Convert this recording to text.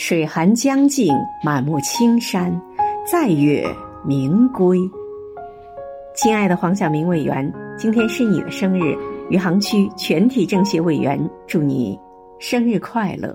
水寒江静满目青山载月明归。亲爱的黄晓明委员今天是你的生日余杭区全体政协委员祝你生日快乐。